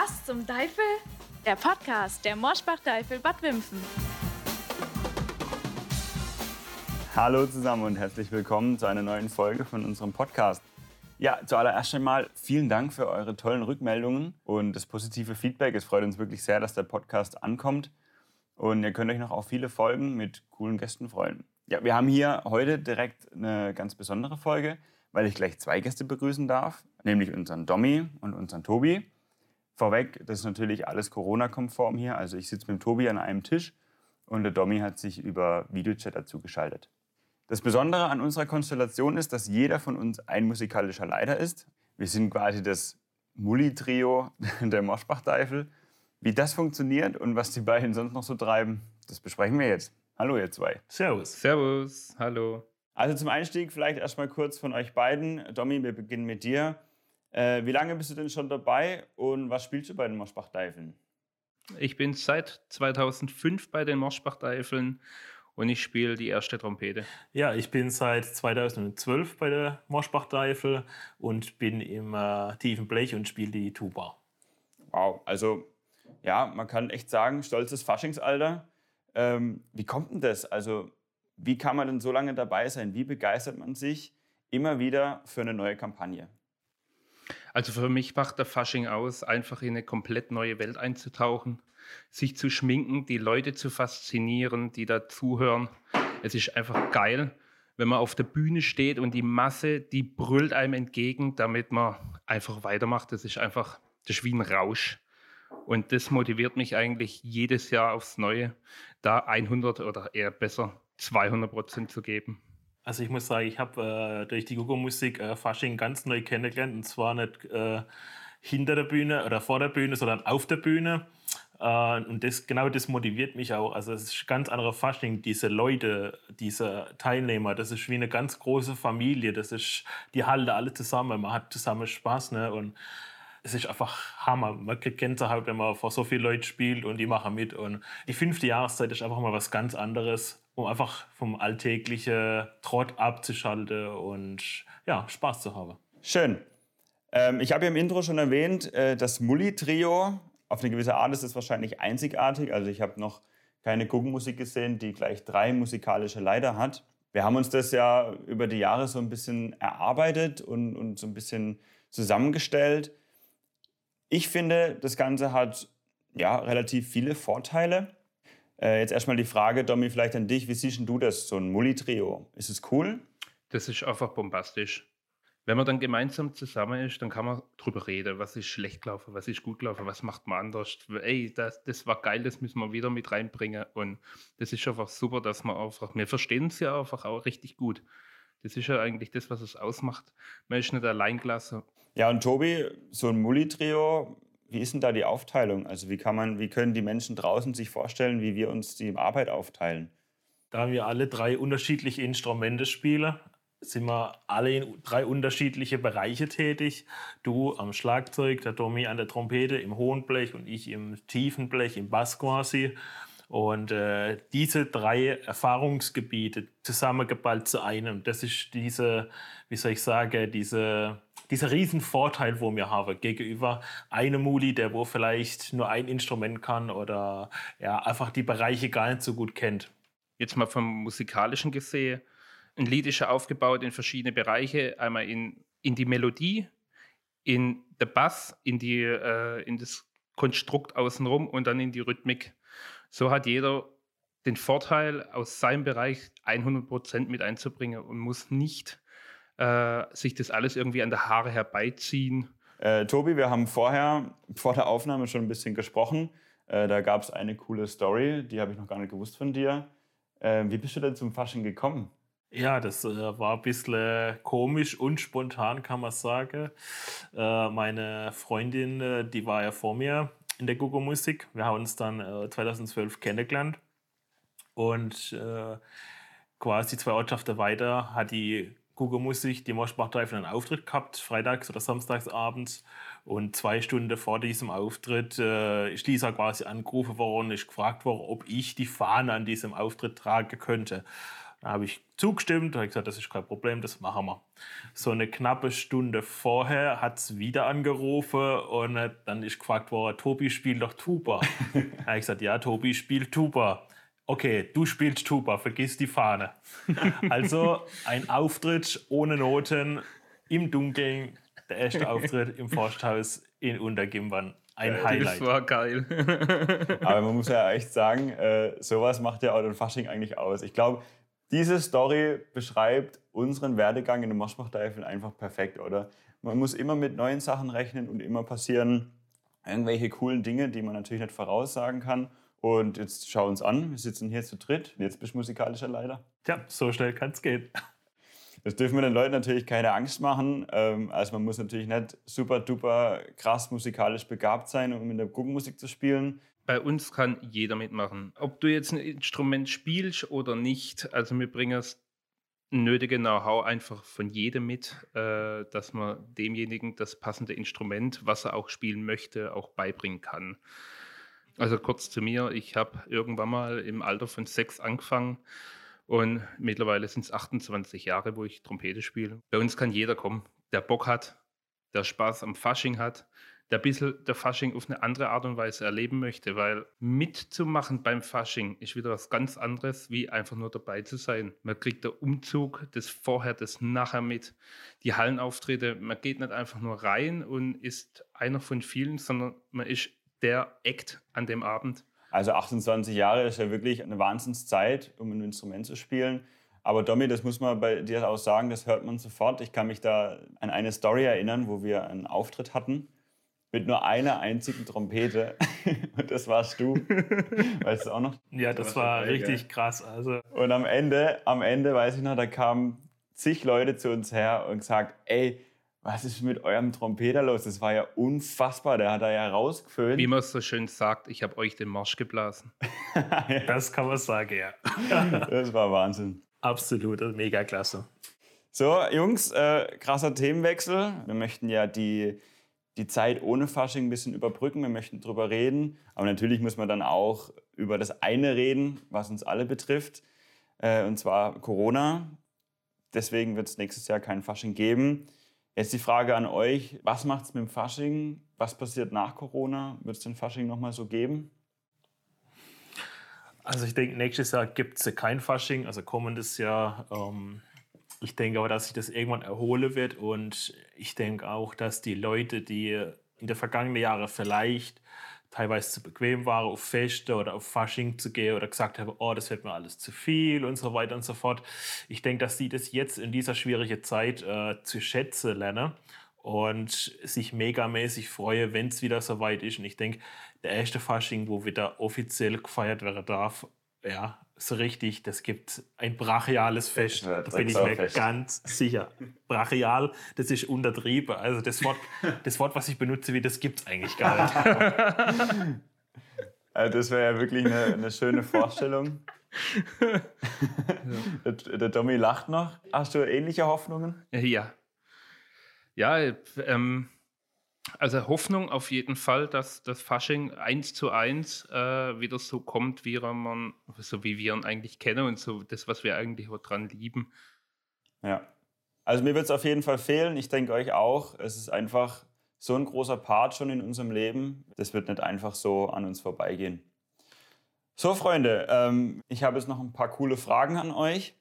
Was zum Teufel? Der Podcast der Morschbach-Teufel Bad Wimpfen. Hallo zusammen und herzlich willkommen zu einer neuen Folge von unserem Podcast. Ja, zuallererst einmal vielen Dank für eure tollen Rückmeldungen und das positive Feedback. Es freut uns wirklich sehr, dass der Podcast ankommt. Und ihr könnt euch noch auf viele Folgen mit coolen Gästen freuen. Ja, wir haben hier heute direkt eine ganz besondere Folge, weil ich gleich zwei Gäste begrüßen darf, nämlich unseren Domi und unseren Tobi. Vorweg, das ist natürlich alles Corona-konform hier. Also ich sitze mit dem Tobi an einem Tisch und der Domi hat sich über Videochat dazu geschaltet. Das Besondere an unserer Konstellation ist, dass jeder von uns ein musikalischer Leiter ist. Wir sind quasi das Mulli-Trio der Moschbach-Teufel. Wie das funktioniert und was die beiden sonst noch so treiben, das besprechen wir jetzt. Hallo ihr zwei. Servus. Servus, hallo. Also zum Einstieg vielleicht erstmal kurz von euch beiden. Domi, wir beginnen mit dir. Äh, wie lange bist du denn schon dabei und was spielst du bei den Moschbach-Teifeln? Ich bin seit 2005 bei den Moschbach-Teifeln und ich spiele die erste Trompete. Ja, ich bin seit 2012 bei der Moschbach-Teufel und bin im äh, tiefen Blech und spiele die Tuba. Wow, also ja, man kann echt sagen, stolzes Faschingsalter. Ähm, wie kommt denn das? Also wie kann man denn so lange dabei sein? Wie begeistert man sich immer wieder für eine neue Kampagne? Also für mich macht der Fasching aus, einfach in eine komplett neue Welt einzutauchen sich zu schminken, die Leute zu faszinieren, die da zuhören. Es ist einfach geil, wenn man auf der Bühne steht und die Masse, die brüllt einem entgegen, damit man einfach weitermacht. Das ist einfach, das ist wie ein Rausch. Und das motiviert mich eigentlich jedes Jahr aufs Neue, da 100 oder eher besser 200 Prozent zu geben. Also ich muss sagen, ich habe äh, durch die Google-Musik äh, Fasching ganz neu kennengelernt und zwar nicht äh, hinter der Bühne oder vor der Bühne, sondern auf der Bühne. Äh, und das, genau das motiviert mich auch. Also es ist ganz anderer Fasching. Diese Leute, diese Teilnehmer, das ist wie eine ganz große Familie. Das ist, die halten alle zusammen. Man hat zusammen Spaß. Ne? Und es ist einfach Hammer. Man kriegt Gänsehaut, wenn man vor so vielen Leuten spielt und die machen mit. Und die fünfte Jahreszeit ist einfach mal was ganz anderes, um einfach vom alltäglichen Trott abzuschalten und ja, Spaß zu haben. Schön. Ähm, ich habe ja im Intro schon erwähnt, äh, das Mulli-Trio auf eine gewisse Art ist es wahrscheinlich einzigartig. Also ich habe noch keine Guckenmusik gesehen, die gleich drei musikalische Leiter hat. Wir haben uns das ja über die Jahre so ein bisschen erarbeitet und, und so ein bisschen zusammengestellt. Ich finde, das Ganze hat ja relativ viele Vorteile. Äh, jetzt erstmal die Frage, Domi, vielleicht an dich. Wie siehst du das, so ein Mulli-Trio? Ist es cool? Das ist einfach bombastisch. Wenn man dann gemeinsam zusammen ist, dann kann man drüber reden, was ist schlecht gelaufen, was ist gut gelaufen, was macht man anders. Ey, das, das war geil, das müssen wir wieder mit reinbringen. Und das ist einfach super, dass man einfach, wir verstehen es ja einfach auch richtig gut. Das ist ja eigentlich das, was es ausmacht. Man ist nicht alleingelassen. Ja, und Tobi, so ein Mulli-Trio, wie ist denn da die Aufteilung? Also wie kann man, wie können die Menschen draußen sich vorstellen, wie wir uns die Arbeit aufteilen? Da wir alle drei unterschiedliche Instrumente spielen, sind wir alle in drei unterschiedliche Bereiche tätig. Du am Schlagzeug, der Domi an der Trompete, im hohen Blech und ich im tiefen Blech, im Bass quasi. Und äh, diese drei Erfahrungsgebiete zusammengeballt zu einem, das ist diese, wie soll ich sagen, diese, dieser Riesenvorteil, wo wir haben gegenüber einem Muli, der wo vielleicht nur ein Instrument kann oder ja, einfach die Bereiche gar nicht so gut kennt. Jetzt mal vom musikalischen gesehen ein Lied ist ja aufgebaut in verschiedene Bereiche. Einmal in, in die Melodie, in der Bass, in, die, äh, in das Konstrukt außenrum und dann in die Rhythmik. So hat jeder den Vorteil, aus seinem Bereich 100% mit einzubringen und muss nicht äh, sich das alles irgendwie an der Haare herbeiziehen. Äh, Tobi, wir haben vorher, vor der Aufnahme schon ein bisschen gesprochen. Äh, da gab es eine coole Story, die habe ich noch gar nicht gewusst von dir. Äh, wie bist du denn zum Fasching gekommen? Ja, das äh, war ein bisschen komisch und spontan, kann man sagen. Äh, meine Freundin, äh, die war ja vor mir in der Google Musik. Wir haben uns dann 2012 äh, kennengelernt. Und äh, quasi zwei Ortschaften weiter hat die Google Musik, die Moschbach-Teufel, einen Auftritt gehabt, freitags oder samstags abends. Und zwei Stunden vor diesem Auftritt äh, ist Lisa quasi angerufen worden, ist gefragt worden, ob ich die Fahne an diesem Auftritt tragen könnte. Da habe ich zugestimmt, habe gesagt, das ist kein Problem, das machen wir. So eine knappe Stunde vorher hat es wieder angerufen und dann ist gefragt worden, Tobi spielt doch Tuba. da habe ich gesagt, ja, Tobi spielt Tuba. Okay, du spielst Tuba, vergiss die Fahne. also ein Auftritt ohne Noten im Dunkeln, der erste Auftritt im Forsthaus in Untergimbern. Ein Das Highlight. war geil. Aber man muss ja echt sagen, äh, sowas macht ja auch den Fasching eigentlich aus. Ich glaube, diese Story beschreibt unseren Werdegang in den Moschbach-Teifeln einfach perfekt, oder? Man muss immer mit neuen Sachen rechnen und immer passieren irgendwelche coolen Dinge, die man natürlich nicht voraussagen kann. Und jetzt schau uns an, wir sitzen hier zu dritt. Jetzt bist du musikalischer Leiter. Tja, so schnell kann es gehen. Das dürfen wir den Leuten natürlich keine Angst machen. Ähm, Also man muss natürlich nicht super duper krass musikalisch begabt sein, um in der Guckmusik zu spielen. Bei uns kann jeder mitmachen. Ob du jetzt ein Instrument spielst oder nicht, also wir bringen das nötige Know-how einfach von jedem mit, äh, dass man demjenigen das passende Instrument, was er auch spielen möchte, auch beibringen kann. Also kurz zu mir, ich habe irgendwann mal im Alter von sechs angefangen und mittlerweile sind es 28 Jahre, wo ich Trompete spiele. Bei uns kann jeder kommen, der Bock hat, der Spaß am Fasching hat, der ein bisschen der Fasching auf eine andere Art und Weise erleben möchte, weil mitzumachen beim Fasching ist wieder was ganz anderes, wie einfach nur dabei zu sein. Man kriegt der Umzug, das Vorher, das Nachher mit, die Hallenauftritte. Man geht nicht einfach nur rein und ist einer von vielen, sondern man ist der Act an dem Abend. Also 28 Jahre ist ja wirklich eine Wahnsinnszeit, um ein Instrument zu spielen. Aber Domi, das muss man bei dir auch sagen, das hört man sofort. Ich kann mich da an eine Story erinnern, wo wir einen Auftritt hatten mit nur einer einzigen Trompete. Und das warst du. Weißt du auch noch? Ja, das war war dabei, richtig krass. Also, Und am Ende, am Ende, weiß ich noch, da kamen zig Leute zu uns her und gesagt, ey, was ist mit eurem Trompeter los? Das war ja unfassbar. Der hat da ja rausgeföhnt. Wie man so schön sagt, ich habe euch den Marsch geblasen. das kann man sagen, ja. Das war Wahnsinn. Absolut, also mega klasse. So, Jungs, äh, krasser Themenwechsel. Wir möchten ja die, die Zeit ohne Fasching ein bisschen überbrücken. Wir möchten drüber reden. Aber natürlich muss man dann auch über das eine reden, was uns alle betrifft. Äh, und zwar Corona. Deswegen wird es nächstes Jahr kein Fasching geben. Jetzt die Frage an euch: Was macht es mit dem Fasching? Was passiert nach Corona? Wird es den Fasching nochmal so geben? Also ich denke, nächstes Jahr gibt es kein Fasching, also kommendes Jahr. Ähm, ich denke aber, dass sich das irgendwann erholen wird und ich denke auch, dass die Leute, die in den vergangenen Jahren vielleicht teilweise zu bequem waren, auf Feste oder auf Fasching zu gehen oder gesagt haben, oh, das wird mir alles zu viel und so weiter und so fort. Ich denke, dass sie das jetzt in dieser schwierigen Zeit äh, zu schätzen lernen und sich megamäßig freue, wenn es wieder soweit ist. Und ich denke, der erste Fasching, wo wieder offiziell gefeiert werden darf, ja, so richtig, das gibt ein brachiales Fest. Ja, da bin ich mir ganz sicher. Brachial, das ist untertrieben. Also das Wort, das Wort was ich benutze, wie das gibt es eigentlich gar nicht. Also das wäre ja wirklich eine, eine schöne Vorstellung. der, der Domi lacht noch. Hast du ähnliche Hoffnungen? Ja. Ja, ähm, also Hoffnung auf jeden Fall, dass das Fasching eins zu eins äh, wieder so kommt, wie man, so wie wir ihn eigentlich kennen und so das, was wir eigentlich auch dran lieben. Ja. Also mir wird es auf jeden Fall fehlen. Ich denke euch auch. Es ist einfach so ein großer Part schon in unserem Leben. Das wird nicht einfach so an uns vorbeigehen. So, Freunde, ähm, ich habe jetzt noch ein paar coole Fragen an euch.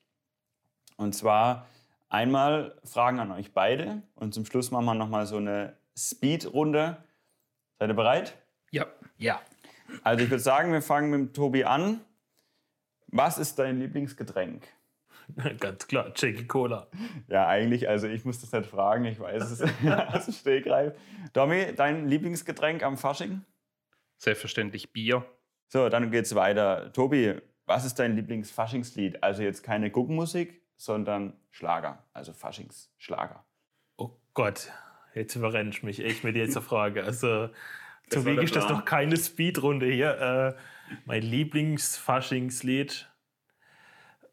Und zwar einmal Fragen an euch beide. Und zum Schluss machen wir nochmal so eine Speed-Runde. Seid ihr bereit? Ja. ja. Also ich würde sagen, wir fangen mit Tobi an. Was ist dein Lieblingsgetränk? Ganz klar, Jackie Cola. Ja, eigentlich, also ich muss das nicht fragen, ich weiß es aus dem Stegreif. Domi, dein Lieblingsgetränk am Fasching? Selbstverständlich Bier. So, dann geht's weiter. Tobi, was ist dein Lieblingsfaschingslied? Also jetzt keine Guckmusik, sondern Schlager, also Faschingsschlager. Oh Gott, jetzt überrennst mich echt mit dieser Frage. Also, Das zum der ist das noch keine Speedrunde hier. Äh, mein Lieblingsfaschingslied.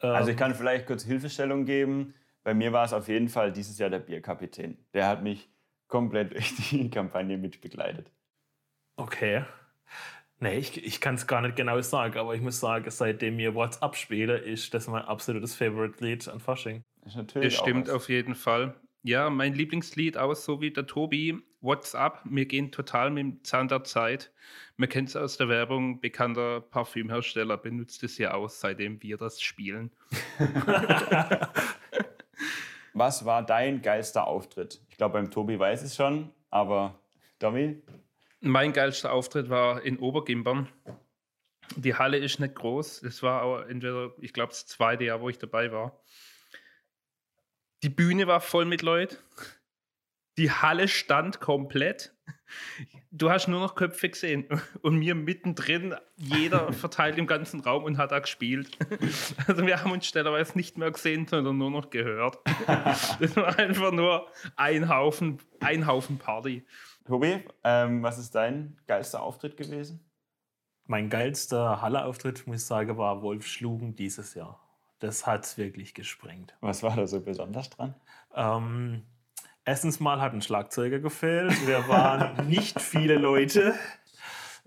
Ähm, Also ich kann vielleicht kurz Hilfestellung geben. Bei mir war es auf jeden Fall dieses Jahr der Bierkapitän. Der hat mich komplett durch die Kampagne mitbegleitet. Okay. Nee, ich, ich kann es gar nicht genau sagen, aber ich muss sagen, seitdem wir WhatsApp spielen, ist das mein absolutes Favorite-Lied an Fasching. Ist natürlich Das stimmt auf jeden Fall. Ja, mein Lieblingslied auch so wie der Tobi, WhatsApp. Wir gehen total mit dem Zahn der Zeit. Man kennt es aus der Werbung, bekannter Parfümhersteller benutzt es ja aus, seitdem wir das spielen. Was war dein geilster Auftritt? Ich glaube, beim Tobi weiß es schon, aber Domi? Mein geilster Auftritt war in Obergimbern. Die Halle ist nicht groß. Das war aber entweder, ich glaube, das zweite Jahr, wo ich dabei war. Die Bühne war voll mit Leuten. Die Halle stand komplett. Du hast nur noch Köpfe gesehen und mir mittendrin, jeder verteilt im ganzen Raum und hat da gespielt. Also wir haben uns stellerweise nicht mehr gesehen, sondern nur noch gehört. Das war einfach nur ein Haufen, ein Haufen Party. Tobi, ähm, was ist dein geilster Auftritt gewesen? Mein geilster Halle-Auftritt, muss ich sagen, war Wolf Schlugen dieses Jahr. Das hat es wirklich gesprengt. Was war da so besonders dran? Ähm, erstens mal hat ein Schlagzeuger gefehlt. Wir waren nicht viele Leute.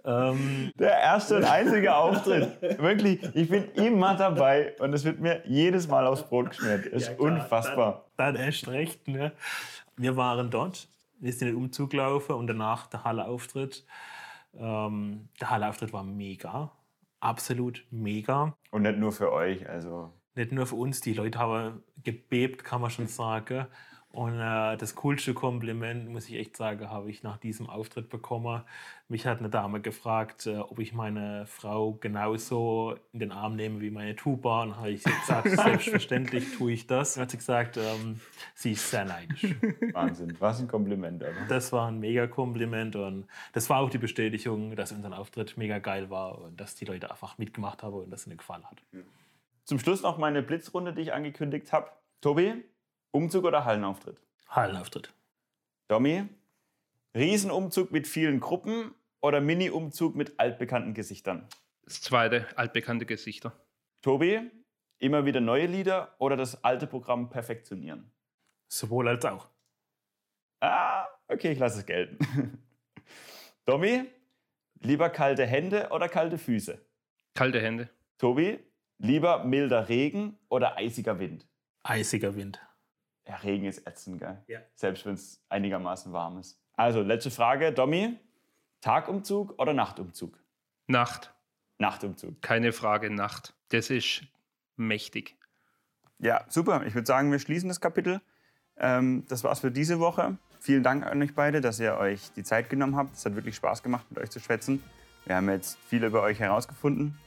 Ähm, Der erste und einzige Auftritt. Wirklich, ich bin immer dabei und es wird mir jedes Mal aufs Brot geschmiert. Ist Ja, klar, unfassbar. Dann, dann erst recht. Ne? Wir waren dort, wir sind in den Umzug gelaufen und danach der Halle-Auftritt. Ähm, der Halle-Auftritt war mega. Absolut mega. Und nicht nur für euch, also Nicht nur für uns, die Leute haben gebebt, kann man schon sagen. Und äh, das coolste Kompliment, muss ich echt sagen, habe ich nach diesem Auftritt bekommen. Mich hat eine Dame gefragt, äh, ob ich meine Frau genauso in den Arm nehme wie meine Tuba. Und habe ich gesagt, selbstverständlich tue ich das. Und hat sie gesagt, ähm, sie ist sehr neidisch. Wahnsinn. Was ein Kompliment, oder? Das war ein mega Kompliment und das war auch die Bestätigung, dass unser Auftritt mega geil war und dass die Leute einfach mitgemacht haben und dass es ihnen gefallen hat. Zum Schluss noch meine Blitzrunde, die ich angekündigt habe. Tobi, Umzug oder Hallenauftritt? Hallenauftritt. Domi, Riesenumzug mit vielen Gruppen oder Mini-Umzug mit altbekannten Gesichtern? Das zweite, altbekannte Gesichter. Tobi, immer wieder neue Lieder oder das alte Programm perfektionieren? Sowohl als auch. Ah, okay, ich lasse es gelten. Domi, lieber kalte Hände oder kalte Füße? Kalte Hände. Tobi, lieber milder Regen oder eisiger Wind? Eisiger Wind. Ja, Regen ist ätzend, gell? Ja. Selbst wenn es einigermaßen warm ist. Also, letzte Frage, Domi. Tagumzug oder Nachtumzug? Nacht. Nachtumzug. Keine Frage, Nacht. Das ist mächtig. Ja, super. Ich würde sagen, wir schließen das Kapitel. Ähm, das war's für diese Woche. Vielen Dank an euch beide, dass ihr euch die Zeit genommen habt. Es hat wirklich Spaß gemacht, mit euch zu schwätzen. Wir haben jetzt viel über euch herausgefunden.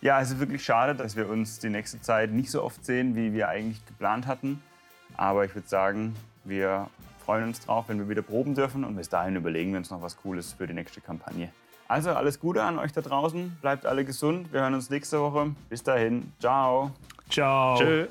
Ja, es ist wirklich schade, dass wir uns die nächste Zeit nicht so oft sehen, wie wir eigentlich geplant hatten. Aber ich würde sagen, wir freuen uns drauf, wenn wir wieder proben dürfen. Und bis dahin überlegen wir uns noch was Cooles für die nächste Kampagne. Also alles Gute an euch da draußen. Bleibt alle gesund. Wir hören uns nächste Woche. Bis dahin. Ciao. Ciao. Tschö.